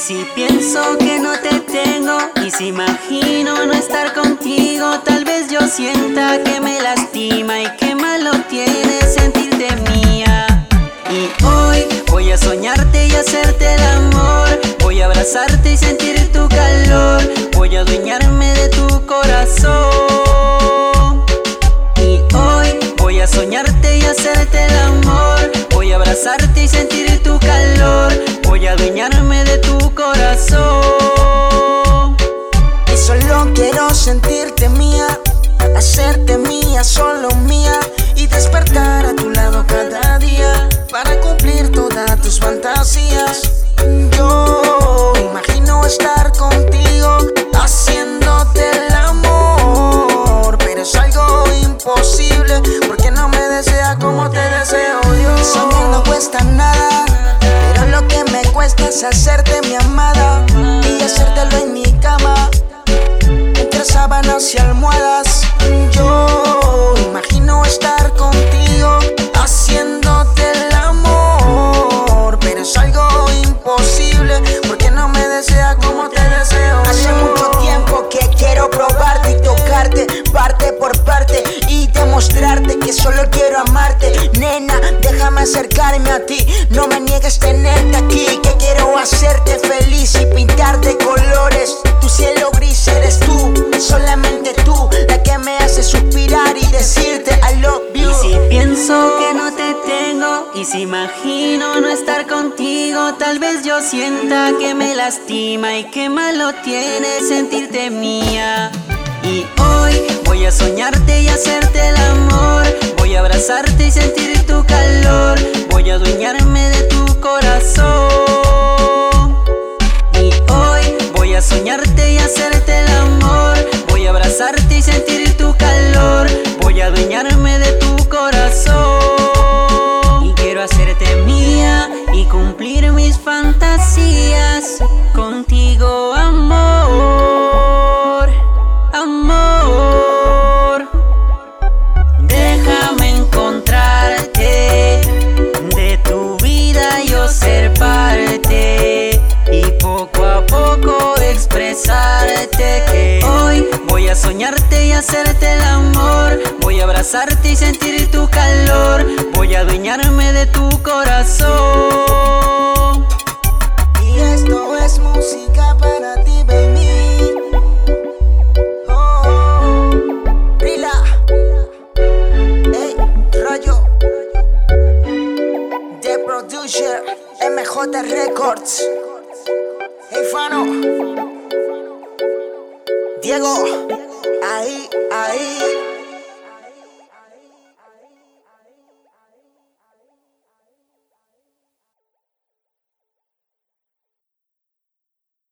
si pienso que no te tengo y si imagino no estar contigo, tal vez yo sienta que me lastima y que malo tiene sentirte mía. Y hoy voy a soñarte y hacerte el amor, voy a abrazarte y sentir tu calor, voy a adueñarme de tu corazón. Tus fantasías. Yo imagino estar contigo, haciéndote el amor, pero es algo imposible porque no me desea como te deseo yo. Soñar no cuesta nada, pero lo que me cuesta es hacerte mi amada imposible porque no me desea como te deseo. Hace mucho tiempo que quiero probarte y tocarte parte por parte y demostrarte que solo quiero amarte, nena. Déjame acercarme a ti, no me niegues tenerte aquí, que quiero hacerte feliz y pintar de colores. Tu cielo gris y si imagino no estar contigo, tal vez yo sienta que me lastima y que malo tiene sentirte mía. Y hoy voy a soñarte y hacerte el amor, voy a abrazarte y sentir tu calor, voy a adueñarme de tu corazón. Y hoy voy a soñarte y hacerte el amor, voy a abrazarte y sentir tu calor, voy a adueñarme de tu corazón. Soñarte y hacerte el amor, voy a abrazarte y sentir tu calor, voy a adueñarme de tu corazón. Y esto es música para ti, baby. Oh, Rila. Ey, rollo. The producer, MJ Records. Hey, Fano. Llegó, ahí, ahí.